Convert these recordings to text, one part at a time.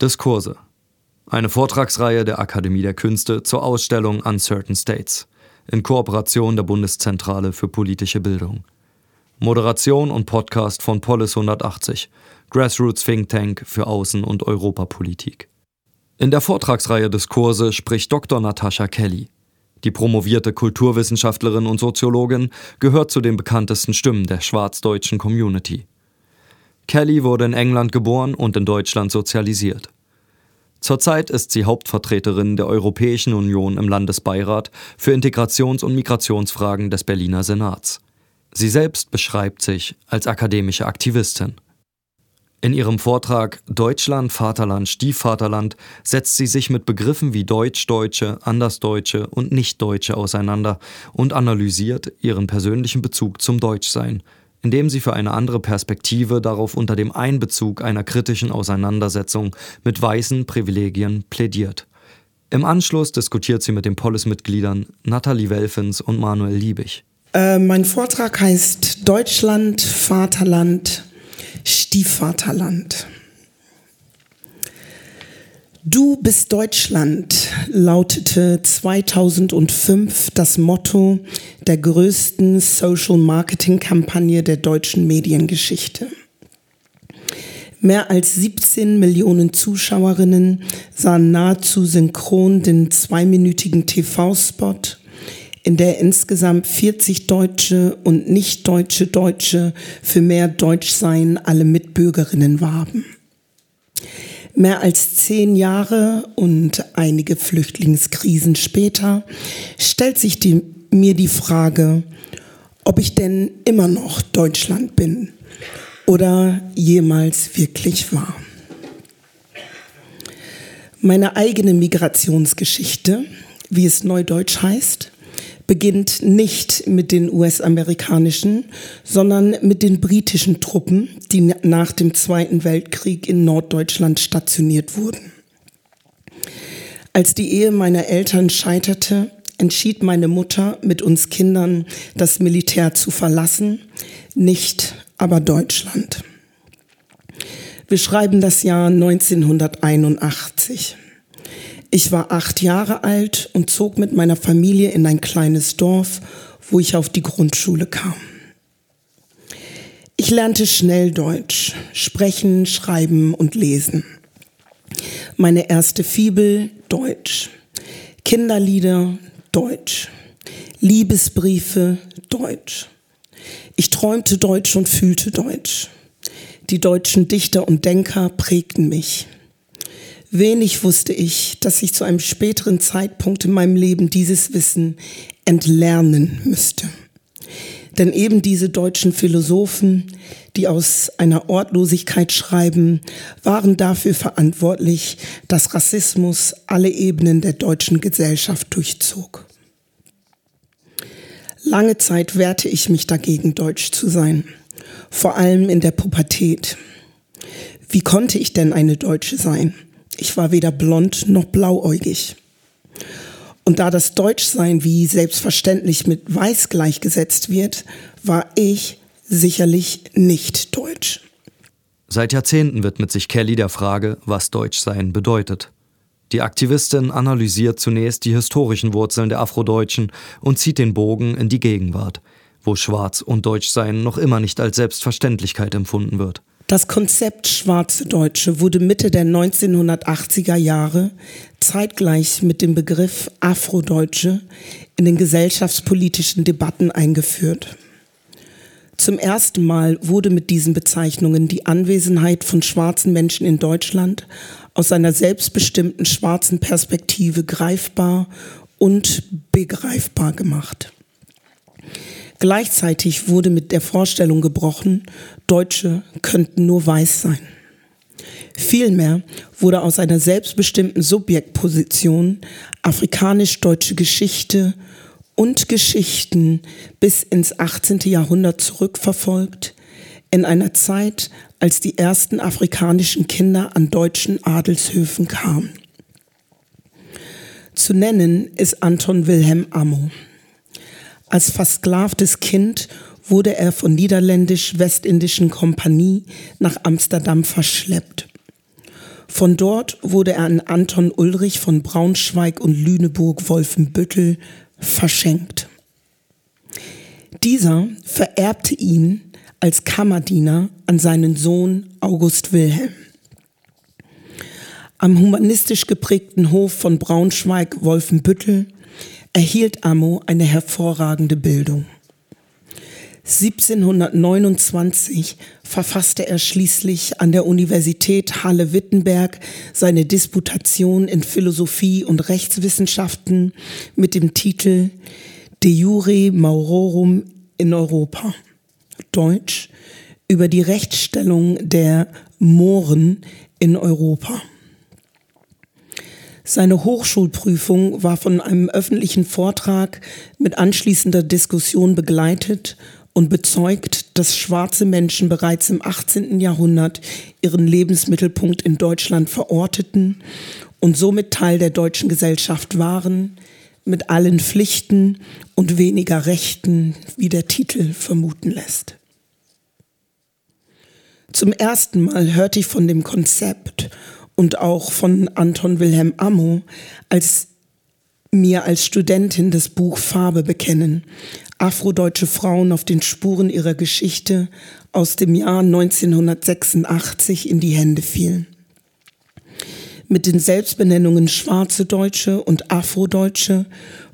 Diskurse. Eine Vortragsreihe der Akademie der Künste zur Ausstellung Uncertain States in Kooperation der Bundeszentrale für politische Bildung. Moderation und Podcast von Polis 180, Grassroots Think Tank für Außen- und Europapolitik. In der Vortragsreihe Diskurse spricht Dr. Natascha Kelly. Die promovierte Kulturwissenschaftlerin und Soziologin gehört zu den bekanntesten Stimmen der schwarzdeutschen Community. Kelly wurde in England geboren und in Deutschland sozialisiert. Zurzeit ist sie Hauptvertreterin der Europäischen Union im Landesbeirat für Integrations- und Migrationsfragen des Berliner Senats. Sie selbst beschreibt sich als akademische Aktivistin. In ihrem Vortrag Deutschland, Vaterland, Stiefvaterland setzt sie sich mit Begriffen wie Deutsch-Deutsche, Andersdeutsche und Nichtdeutsche auseinander und analysiert ihren persönlichen Bezug zum Deutschsein, indem sie für eine andere Perspektive darauf unter dem Einbezug einer kritischen Auseinandersetzung mit weißen Privilegien plädiert. Im Anschluss diskutiert sie mit den Polis-Mitgliedern Nathalie Welfens und Manuel Liebig. Äh, mein Vortrag heißt Deutschland, Vaterland, Stiefvaterland. Du bist Deutschland lautete 2005 das Motto der größten Social Marketing Kampagne der deutschen Mediengeschichte. Mehr als 17 Millionen Zuschauerinnen sahen nahezu synchron den zweiminütigen TV-Spot in der insgesamt 40 deutsche und nicht deutsche Deutsche für mehr Deutschsein alle Mitbürgerinnen warben. Mehr als zehn Jahre und einige Flüchtlingskrisen später stellt sich die, mir die Frage, ob ich denn immer noch Deutschland bin oder jemals wirklich war. Meine eigene Migrationsgeschichte, wie es neudeutsch heißt, beginnt nicht mit den US-amerikanischen, sondern mit den britischen Truppen, die nach dem Zweiten Weltkrieg in Norddeutschland stationiert wurden. Als die Ehe meiner Eltern scheiterte, entschied meine Mutter mit uns Kindern, das Militär zu verlassen, nicht aber Deutschland. Wir schreiben das Jahr 1981. Ich war acht Jahre alt und zog mit meiner Familie in ein kleines Dorf, wo ich auf die Grundschule kam. Ich lernte schnell Deutsch, sprechen, schreiben und lesen. Meine erste Fibel Deutsch, Kinderlieder Deutsch, Liebesbriefe Deutsch. Ich träumte Deutsch und fühlte Deutsch. Die deutschen Dichter und Denker prägten mich. Wenig wusste ich, dass ich zu einem späteren Zeitpunkt in meinem Leben dieses Wissen entlernen müsste. Denn eben diese deutschen Philosophen, die aus einer Ortlosigkeit schreiben, waren dafür verantwortlich, dass Rassismus alle Ebenen der deutschen Gesellschaft durchzog. Lange Zeit wehrte ich mich dagegen, deutsch zu sein, vor allem in der Pubertät. Wie konnte ich denn eine Deutsche sein? Ich war weder blond noch blauäugig. Und da das Deutschsein wie selbstverständlich mit Weiß gleichgesetzt wird, war ich sicherlich nicht deutsch. Seit Jahrzehnten widmet sich Kelly der Frage, was Deutschsein bedeutet. Die Aktivistin analysiert zunächst die historischen Wurzeln der Afrodeutschen und zieht den Bogen in die Gegenwart, wo Schwarz und Deutschsein noch immer nicht als Selbstverständlichkeit empfunden wird. Das Konzept Schwarze Deutsche wurde Mitte der 1980er Jahre zeitgleich mit dem Begriff Afrodeutsche in den gesellschaftspolitischen Debatten eingeführt. Zum ersten Mal wurde mit diesen Bezeichnungen die Anwesenheit von schwarzen Menschen in Deutschland aus einer selbstbestimmten schwarzen Perspektive greifbar und begreifbar gemacht. Gleichzeitig wurde mit der Vorstellung gebrochen, Deutsche könnten nur weiß sein. Vielmehr wurde aus einer selbstbestimmten Subjektposition afrikanisch-deutsche Geschichte und Geschichten bis ins 18. Jahrhundert zurückverfolgt, in einer Zeit, als die ersten afrikanischen Kinder an deutschen Adelshöfen kamen. Zu nennen ist Anton Wilhelm Ammo. Als versklavtes Kind wurde er von niederländisch-westindischen Kompanie nach Amsterdam verschleppt. Von dort wurde er an Anton Ulrich von Braunschweig und Lüneburg-Wolfenbüttel verschenkt. Dieser vererbte ihn als Kammerdiener an seinen Sohn August Wilhelm. Am humanistisch geprägten Hof von Braunschweig-Wolfenbüttel erhielt Ammo eine hervorragende Bildung. 1729 verfasste er schließlich an der Universität Halle-Wittenberg seine Disputation in Philosophie und Rechtswissenschaften mit dem Titel De Jure Maurorum in Europa. Deutsch über die Rechtsstellung der Mohren in Europa. Seine Hochschulprüfung war von einem öffentlichen Vortrag mit anschließender Diskussion begleitet und bezeugt, dass schwarze Menschen bereits im 18. Jahrhundert ihren Lebensmittelpunkt in Deutschland verorteten und somit Teil der deutschen Gesellschaft waren, mit allen Pflichten und weniger Rechten, wie der Titel vermuten lässt. Zum ersten Mal hörte ich von dem Konzept und auch von Anton Wilhelm Ammo, als mir als Studentin das Buch Farbe bekennen, afrodeutsche Frauen auf den Spuren ihrer Geschichte aus dem Jahr 1986 in die Hände fielen. Mit den Selbstbenennungen Schwarze Deutsche und Afrodeutsche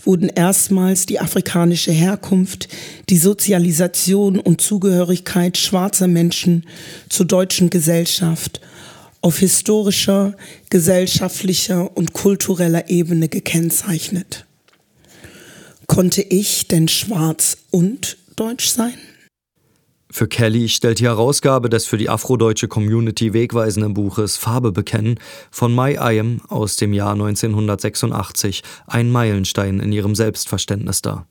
wurden erstmals die afrikanische Herkunft, die Sozialisation und Zugehörigkeit schwarzer Menschen zur deutschen Gesellschaft auf historischer, gesellschaftlicher und kultureller Ebene gekennzeichnet. Konnte ich denn schwarz und deutsch sein? Für Kelly stellt die Herausgabe des für die afrodeutsche Community wegweisenden Buches Farbe bekennen von Mai Ayem aus dem Jahr 1986 einen Meilenstein in ihrem Selbstverständnis dar.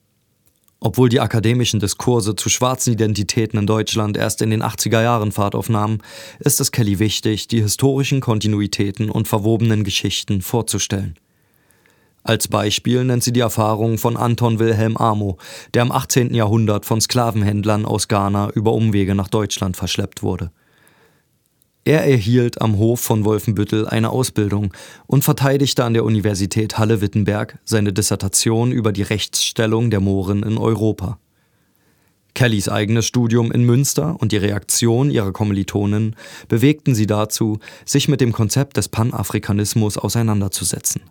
Obwohl die akademischen Diskurse zu schwarzen Identitäten in Deutschland erst in den 80er Jahren Fahrt aufnahmen, ist es Kelly wichtig, die historischen Kontinuitäten und verwobenen Geschichten vorzustellen. Als Beispiel nennt sie die Erfahrung von Anton Wilhelm Amo, der im 18. Jahrhundert von Sklavenhändlern aus Ghana über Umwege nach Deutschland verschleppt wurde. Er erhielt am Hof von Wolfenbüttel eine Ausbildung und verteidigte an der Universität Halle-Wittenberg seine Dissertation über die Rechtsstellung der Mohren in Europa. Kellys eigenes Studium in Münster und die Reaktion ihrer Kommilitonen bewegten sie dazu, sich mit dem Konzept des Panafrikanismus auseinanderzusetzen.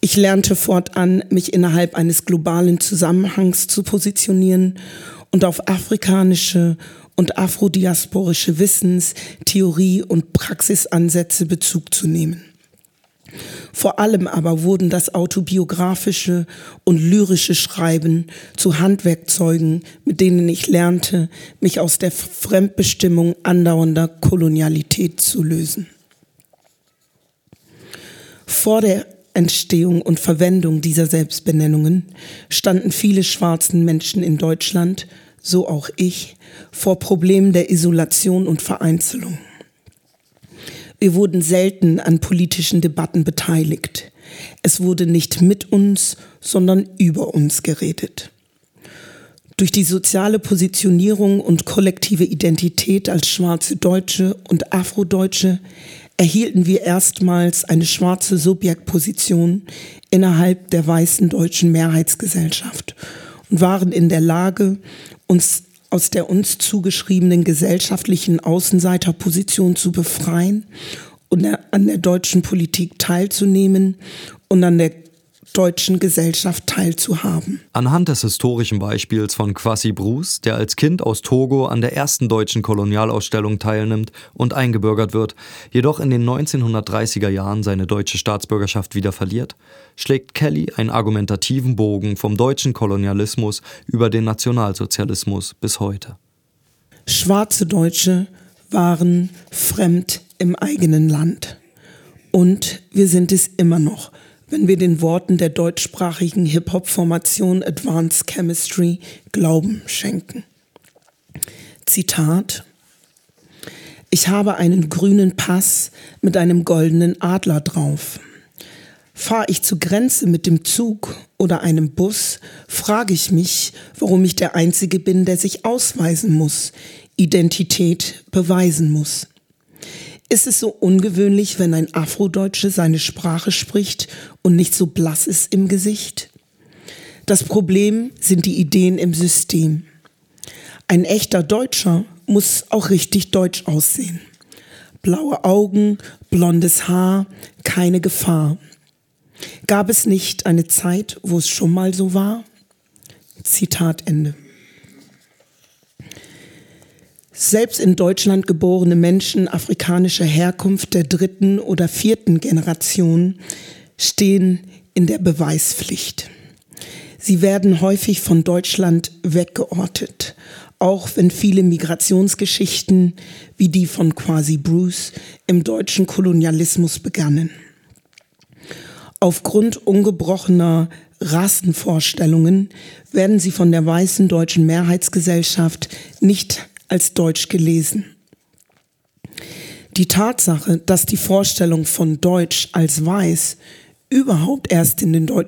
Ich lernte fortan, mich innerhalb eines globalen Zusammenhangs zu positionieren und auf afrikanische und afrodiasporische Wissens-, Theorie- und Praxisansätze Bezug zu nehmen. Vor allem aber wurden das autobiografische und lyrische Schreiben zu Handwerkzeugen, mit denen ich lernte, mich aus der Fremdbestimmung andauernder Kolonialität zu lösen. Vor der Entstehung und Verwendung dieser Selbstbenennungen standen viele schwarzen Menschen in Deutschland, so auch ich, vor Problemen der Isolation und Vereinzelung. Wir wurden selten an politischen Debatten beteiligt. Es wurde nicht mit uns, sondern über uns geredet. Durch die soziale Positionierung und kollektive Identität als schwarze Deutsche und Afrodeutsche erhielten wir erstmals eine schwarze Subjektposition innerhalb der weißen deutschen Mehrheitsgesellschaft und waren in der Lage, uns aus der uns zugeschriebenen gesellschaftlichen Außenseiterposition zu befreien und an der deutschen Politik teilzunehmen und an der deutschen Gesellschaft teilzuhaben. Anhand des historischen Beispiels von Kwasi Bruce, der als Kind aus Togo an der ersten deutschen Kolonialausstellung teilnimmt und eingebürgert wird, jedoch in den 1930er Jahren seine deutsche Staatsbürgerschaft wieder verliert, schlägt Kelly einen argumentativen Bogen vom deutschen Kolonialismus über den Nationalsozialismus bis heute. Schwarze Deutsche waren fremd im eigenen Land. Und wir sind es immer noch wenn wir den Worten der deutschsprachigen Hip-Hop-Formation Advanced Chemistry Glauben schenken. Zitat Ich habe einen grünen Pass mit einem goldenen Adler drauf. Fahre ich zur Grenze mit dem Zug oder einem Bus, frage ich mich, warum ich der Einzige bin, der sich ausweisen muss, Identität beweisen muss. Ist es so ungewöhnlich, wenn ein Afrodeutsche seine Sprache spricht und nicht so blass ist im Gesicht? Das Problem sind die Ideen im System. Ein echter Deutscher muss auch richtig deutsch aussehen. Blaue Augen, blondes Haar, keine Gefahr. Gab es nicht eine Zeit, wo es schon mal so war? Zitat Ende. Selbst in Deutschland geborene Menschen afrikanischer Herkunft der dritten oder vierten Generation stehen in der Beweispflicht. Sie werden häufig von Deutschland weggeortet, auch wenn viele Migrationsgeschichten wie die von Quasi Bruce im deutschen Kolonialismus begannen. Aufgrund ungebrochener Rassenvorstellungen werden sie von der weißen deutschen Mehrheitsgesellschaft nicht als Deutsch gelesen. Die Tatsache, dass die Vorstellung von Deutsch als weiß überhaupt erst in den Deu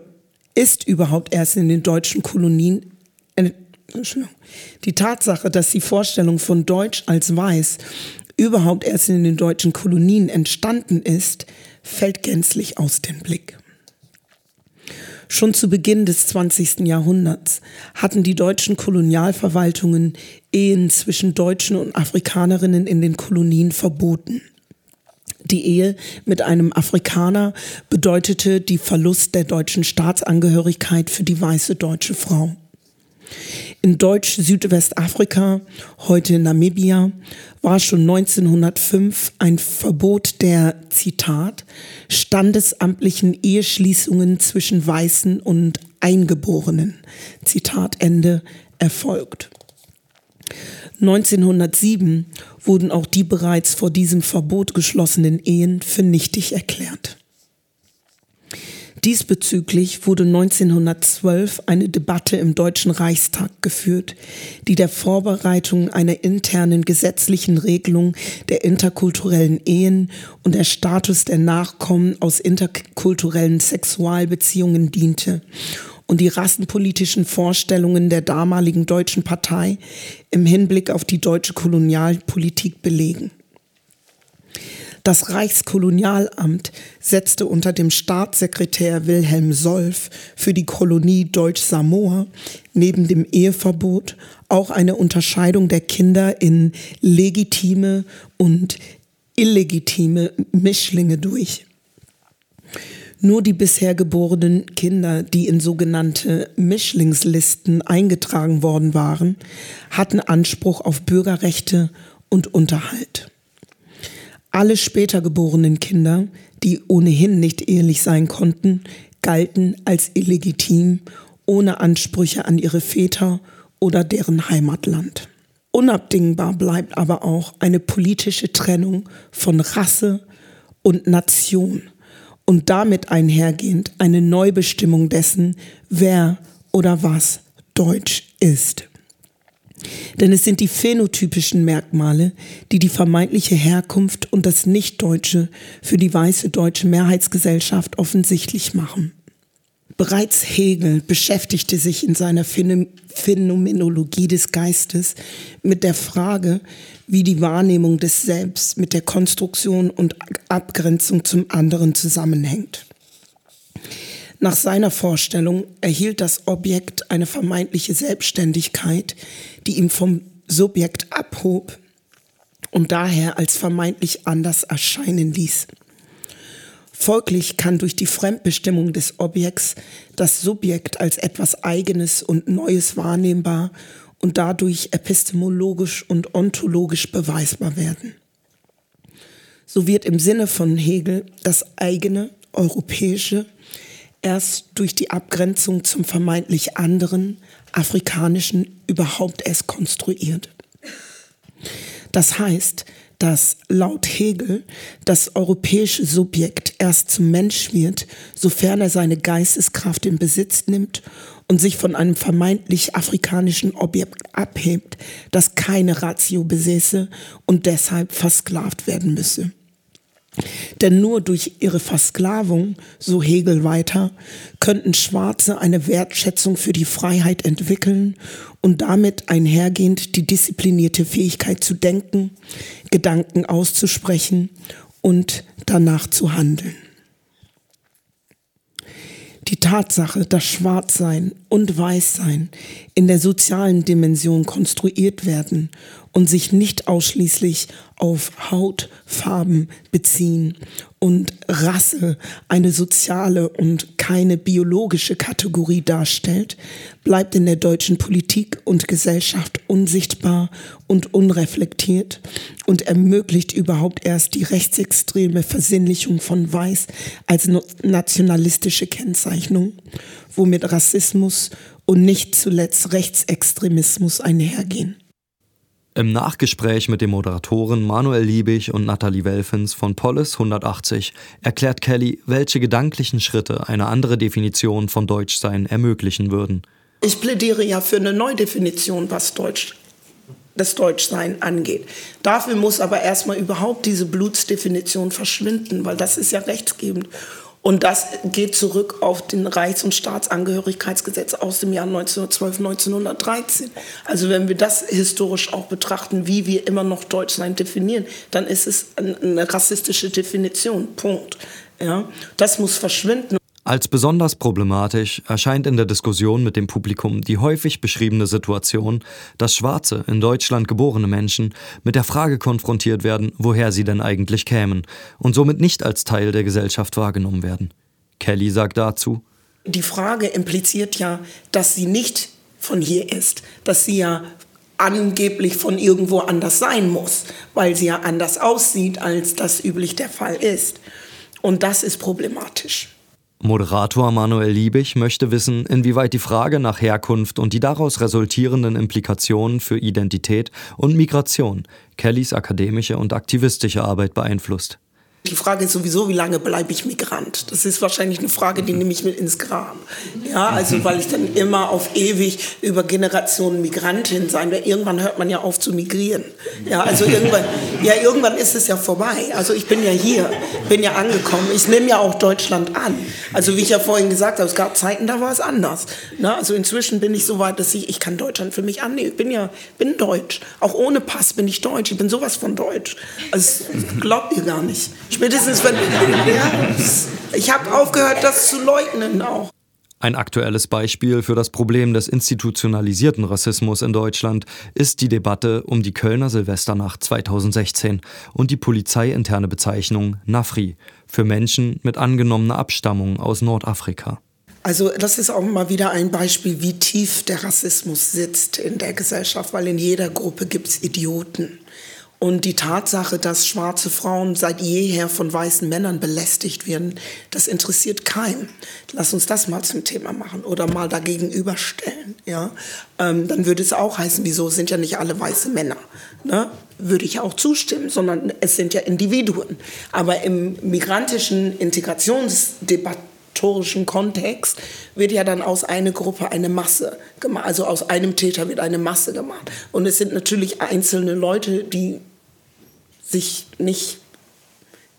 ist überhaupt erst in den deutschen Kolonien äh, die Tatsache, dass die Vorstellung von Deutsch als weiß überhaupt erst in den deutschen Kolonien entstanden ist, fällt gänzlich aus dem Blick. Schon zu Beginn des 20. Jahrhunderts hatten die deutschen Kolonialverwaltungen Ehen zwischen Deutschen und Afrikanerinnen in den Kolonien verboten. Die Ehe mit einem Afrikaner bedeutete die Verlust der deutschen Staatsangehörigkeit für die weiße deutsche Frau. In Deutsch-Südwestafrika, heute Namibia, war schon 1905 ein Verbot der, Zitat, standesamtlichen Eheschließungen zwischen Weißen und Eingeborenen, Zitat Ende, erfolgt. 1907 wurden auch die bereits vor diesem Verbot geschlossenen Ehen für nichtig erklärt. Diesbezüglich wurde 1912 eine Debatte im Deutschen Reichstag geführt, die der Vorbereitung einer internen gesetzlichen Regelung der interkulturellen Ehen und der Status der Nachkommen aus interkulturellen Sexualbeziehungen diente und die rassenpolitischen Vorstellungen der damaligen deutschen Partei im Hinblick auf die deutsche Kolonialpolitik belegen. Das Reichskolonialamt setzte unter dem Staatssekretär Wilhelm Solf für die Kolonie Deutsch-Samoa neben dem Eheverbot auch eine Unterscheidung der Kinder in legitime und illegitime Mischlinge durch. Nur die bisher geborenen Kinder, die in sogenannte Mischlingslisten eingetragen worden waren, hatten Anspruch auf Bürgerrechte und Unterhalt. Alle später geborenen Kinder, die ohnehin nicht ehelich sein konnten, galten als illegitim, ohne Ansprüche an ihre Väter oder deren Heimatland. Unabdingbar bleibt aber auch eine politische Trennung von Rasse und Nation und damit einhergehend eine Neubestimmung dessen, wer oder was Deutsch ist. Denn es sind die phänotypischen Merkmale, die die vermeintliche Herkunft und das Nichtdeutsche für die weiße deutsche Mehrheitsgesellschaft offensichtlich machen. Bereits Hegel beschäftigte sich in seiner Phänomenologie des Geistes mit der Frage, wie die Wahrnehmung des Selbst mit der Konstruktion und Abgrenzung zum anderen zusammenhängt. Nach seiner Vorstellung erhielt das Objekt eine vermeintliche Selbstständigkeit, die ihm vom Subjekt abhob und daher als vermeintlich anders erscheinen ließ. Folglich kann durch die Fremdbestimmung des Objekts das Subjekt als etwas Eigenes und Neues wahrnehmbar und dadurch epistemologisch und ontologisch beweisbar werden. So wird im Sinne von Hegel das eigene, europäische, erst durch die Abgrenzung zum vermeintlich anderen, afrikanischen überhaupt erst konstruiert. Das heißt, dass laut Hegel das europäische Subjekt erst zum Mensch wird, sofern er seine Geisteskraft in Besitz nimmt und sich von einem vermeintlich afrikanischen Objekt abhebt, das keine Ratio besäße und deshalb versklavt werden müsse. Denn nur durch ihre Versklavung, so Hegel weiter, könnten Schwarze eine Wertschätzung für die Freiheit entwickeln und damit einhergehend die disziplinierte Fähigkeit zu denken, Gedanken auszusprechen und danach zu handeln. Die Tatsache, dass Schwarzsein und Weißsein in der sozialen Dimension konstruiert werden und sich nicht ausschließlich auf Hautfarben beziehen und Rasse eine soziale und keine biologische Kategorie darstellt, bleibt in der deutschen Politik und Gesellschaft unsichtbar und unreflektiert und ermöglicht überhaupt erst die rechtsextreme Versinnlichung von Weiß als nationalistische Kennzeichnung, womit Rassismus und nicht zuletzt Rechtsextremismus einhergehen. Im Nachgespräch mit den Moderatoren Manuel Liebig und Nathalie Welfens von Polis 180 erklärt Kelly, welche gedanklichen Schritte eine andere Definition von Deutschsein ermöglichen würden. Ich plädiere ja für eine Neudefinition, was Deutsch, das Deutschsein angeht. Dafür muss aber erstmal überhaupt diese Blutsdefinition verschwinden, weil das ist ja rechtsgebend. Und das geht zurück auf den Reichs- und Staatsangehörigkeitsgesetz aus dem Jahr 1912, 1913. Also wenn wir das historisch auch betrachten, wie wir immer noch Deutschland definieren, dann ist es eine rassistische Definition. Punkt. Ja, das muss verschwinden. Als besonders problematisch erscheint in der Diskussion mit dem Publikum die häufig beschriebene Situation, dass schwarze, in Deutschland geborene Menschen mit der Frage konfrontiert werden, woher sie denn eigentlich kämen und somit nicht als Teil der Gesellschaft wahrgenommen werden. Kelly sagt dazu, Die Frage impliziert ja, dass sie nicht von hier ist, dass sie ja angeblich von irgendwo anders sein muss, weil sie ja anders aussieht, als das üblich der Fall ist. Und das ist problematisch. Moderator Manuel Liebig möchte wissen, inwieweit die Frage nach Herkunft und die daraus resultierenden Implikationen für Identität und Migration Kellys akademische und aktivistische Arbeit beeinflusst. Die Frage ist sowieso, wie lange bleibe ich Migrant? Das ist wahrscheinlich eine Frage, die nehme ich mit ins Grab. Ja, also weil ich dann immer auf ewig über Generationen Migrantin sein werde. Irgendwann hört man ja auf zu migrieren. Ja, also irgendwann, ja, irgendwann ist es ja vorbei. Also ich bin ja hier, bin ja angekommen. Ich nehme ja auch Deutschland an. Also wie ich ja vorhin gesagt habe, es gab Zeiten, da war es anders. Na, also inzwischen bin ich so weit, dass ich, ich kann Deutschland für mich annehmen. Ich bin ja, bin deutsch. Auch ohne Pass bin ich deutsch. Ich bin sowas von deutsch. Also glaubt ihr gar nicht. Spätestens wenn. Ja, ich habe aufgehört, das zu leugnen auch. Ein aktuelles Beispiel für das Problem des institutionalisierten Rassismus in Deutschland ist die Debatte um die Kölner Silvesternacht 2016 und die polizeiinterne Bezeichnung Nafri für Menschen mit angenommener Abstammung aus Nordafrika. Also das ist auch mal wieder ein Beispiel, wie tief der Rassismus sitzt in der Gesellschaft, weil in jeder Gruppe gibt es Idioten. Und die Tatsache, dass schwarze Frauen seit jeher von weißen Männern belästigt werden, das interessiert keinen. Lass uns das mal zum Thema machen oder mal dagegen überstellen. Ja? Ähm, dann würde es auch heißen, wieso sind ja nicht alle weiße Männer? Ne? Würde ich auch zustimmen, sondern es sind ja Individuen. Aber im migrantischen Integrationsdebatten Kontext wird ja dann aus einer Gruppe eine Masse gemacht, also aus einem Täter wird eine Masse gemacht. Und es sind natürlich einzelne Leute, die sich nicht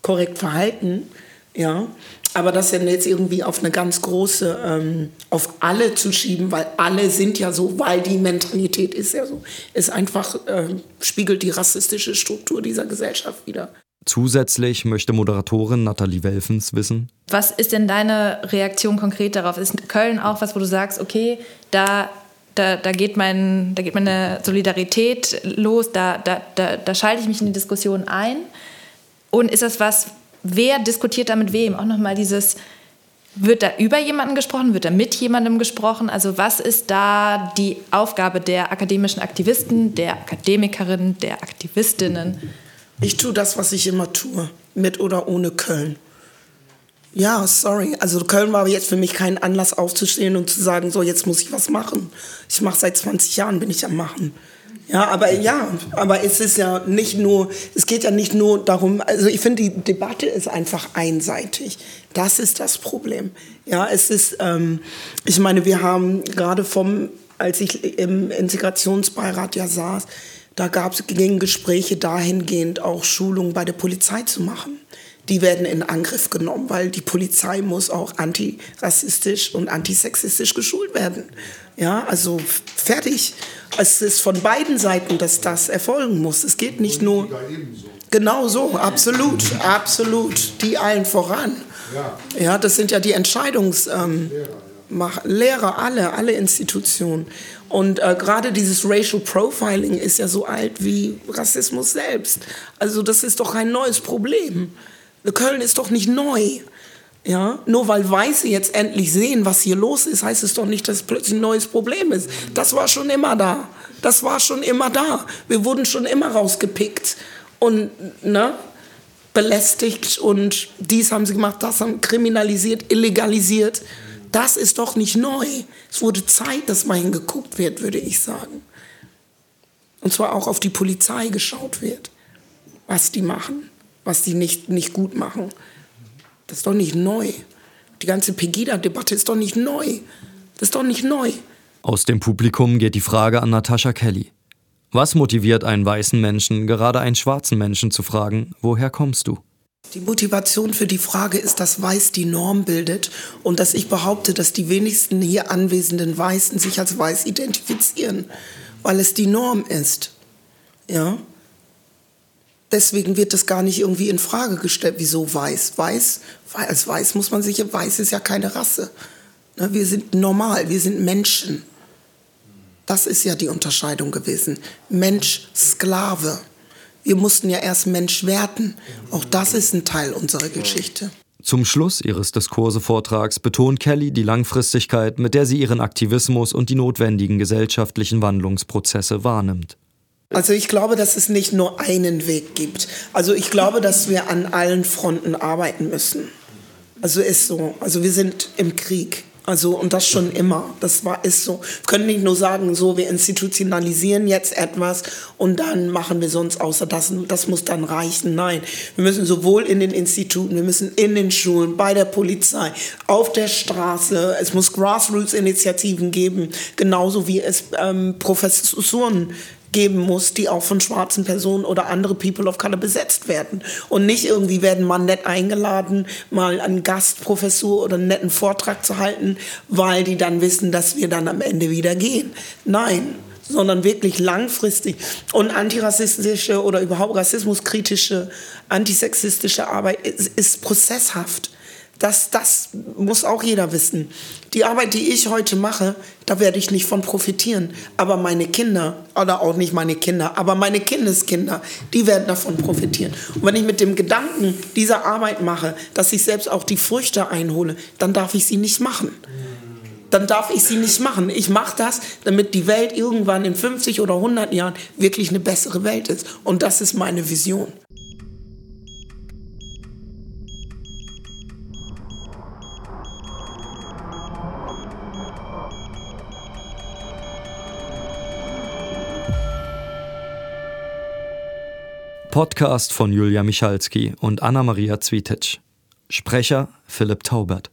korrekt verhalten, ja. Aber das dann jetzt irgendwie auf eine ganz große, ähm, auf alle zu schieben, weil alle sind ja so, weil die Mentalität ist ja so, ist einfach, äh, spiegelt die rassistische Struktur dieser Gesellschaft wieder. Zusätzlich möchte Moderatorin Nathalie Welfens wissen. Was ist denn deine Reaktion konkret darauf? Ist Köln auch was, wo du sagst, okay, da, da, da, geht, mein, da geht meine Solidarität los, da, da, da, da schalte ich mich in die Diskussion ein? Und ist das was, wer diskutiert da mit wem? Auch nochmal dieses, wird da über jemanden gesprochen? Wird da mit jemandem gesprochen? Also was ist da die Aufgabe der akademischen Aktivisten, der Akademikerinnen, der Aktivistinnen? Ich tue das, was ich immer tue, mit oder ohne Köln. Ja, sorry. Also Köln war jetzt für mich kein Anlass aufzustehen und zu sagen, so jetzt muss ich was machen. Ich mache seit 20 Jahren, bin ich am machen. Ja, aber ja, aber es ist ja nicht nur, es geht ja nicht nur darum, also ich finde, die Debatte ist einfach einseitig. Das ist das Problem. Ja, es ist, ähm, ich meine, wir haben gerade vom, als ich im Integrationsbeirat ja saß, da gab es Gespräche dahingehend, auch Schulungen bei der Polizei zu machen. die werden in Angriff genommen, weil die Polizei muss auch antirassistisch und antisexistisch geschult werden. Ja, also fertig. Es ist von beiden Seiten, dass das erfolgen muss. Es geht nicht nur. Genau so, absolut, absolut. Die allen voran. Ja, das sind ja die Entscheidungslehrer, ähm, Lehrer, alle, alle Institutionen. Und äh, gerade dieses Racial Profiling ist ja so alt wie Rassismus selbst. Also das ist doch ein neues Problem. Köln ist doch nicht neu. Ja, nur weil Weiße jetzt endlich sehen, was hier los ist, heißt es doch nicht, dass es plötzlich ein neues Problem ist. Das war schon immer da. Das war schon immer da. Wir wurden schon immer rausgepickt und ne, belästigt und dies haben sie gemacht, das haben kriminalisiert, illegalisiert. Das ist doch nicht neu. Es wurde Zeit, dass mal hingeguckt wird, würde ich sagen. Und zwar auch auf die Polizei geschaut wird, was die machen, was die nicht, nicht gut machen. Das ist doch nicht neu. Die ganze Pegida-Debatte ist doch nicht neu. Das ist doch nicht neu. Aus dem Publikum geht die Frage an Natascha Kelly. Was motiviert einen weißen Menschen, gerade einen schwarzen Menschen zu fragen, woher kommst du? Die Motivation für die Frage ist, dass Weiß die Norm bildet und dass ich behaupte, dass die wenigsten hier anwesenden Weißen sich als Weiß identifizieren, weil es die Norm ist. Ja? Deswegen wird das gar nicht irgendwie in Frage gestellt. Wieso Weiß? Weiß, als Weiß muss man sich, Weiß ist ja keine Rasse. Ne, wir sind normal, wir sind Menschen. Das ist ja die Unterscheidung gewesen. Mensch, Sklave. Wir mussten ja erst Mensch werden. Auch das ist ein Teil unserer Geschichte. Zum Schluss ihres Diskurse-Vortrags betont Kelly die Langfristigkeit, mit der sie ihren Aktivismus und die notwendigen gesellschaftlichen Wandlungsprozesse wahrnimmt. Also ich glaube, dass es nicht nur einen Weg gibt. Also ich glaube, dass wir an allen Fronten arbeiten müssen. Also ist so. Also wir sind im Krieg. Also, und das schon immer. Das war, ist so. Wir können nicht nur sagen, so, wir institutionalisieren jetzt etwas und dann machen wir sonst außer das. Das muss dann reichen. Nein. Wir müssen sowohl in den Instituten, wir müssen in den Schulen, bei der Polizei, auf der Straße. Es muss Grassroots-Initiativen geben, genauso wie es ähm, Professoren geben muss, die auch von schwarzen Personen oder andere People of Color besetzt werden. Und nicht irgendwie werden mal nett eingeladen, mal einen Gastprofessur oder einen netten Vortrag zu halten, weil die dann wissen, dass wir dann am Ende wieder gehen. Nein, sondern wirklich langfristig. Und antirassistische oder überhaupt rassismuskritische, antisexistische Arbeit ist, ist prozesshaft. Das, das muss auch jeder wissen. Die Arbeit, die ich heute mache, da werde ich nicht von profitieren. Aber meine Kinder, oder auch nicht meine Kinder, aber meine Kindeskinder, die werden davon profitieren. Und wenn ich mit dem Gedanken dieser Arbeit mache, dass ich selbst auch die Früchte einhole, dann darf ich sie nicht machen. Dann darf ich sie nicht machen. Ich mache das, damit die Welt irgendwann in 50 oder 100 Jahren wirklich eine bessere Welt ist. Und das ist meine Vision. Podcast von Julia Michalski und Anna-Maria Zwietitsch. Sprecher Philipp Taubert.